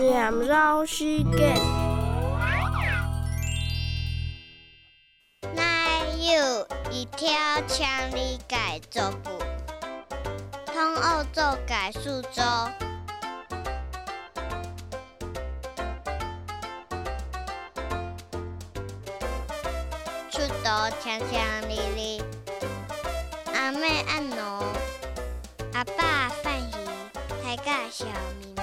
念老时间。哪有一条千里改作步，通欧洲改苏州。出道强强丽丽，阿妹阿奴，阿爸范喜，大家小明。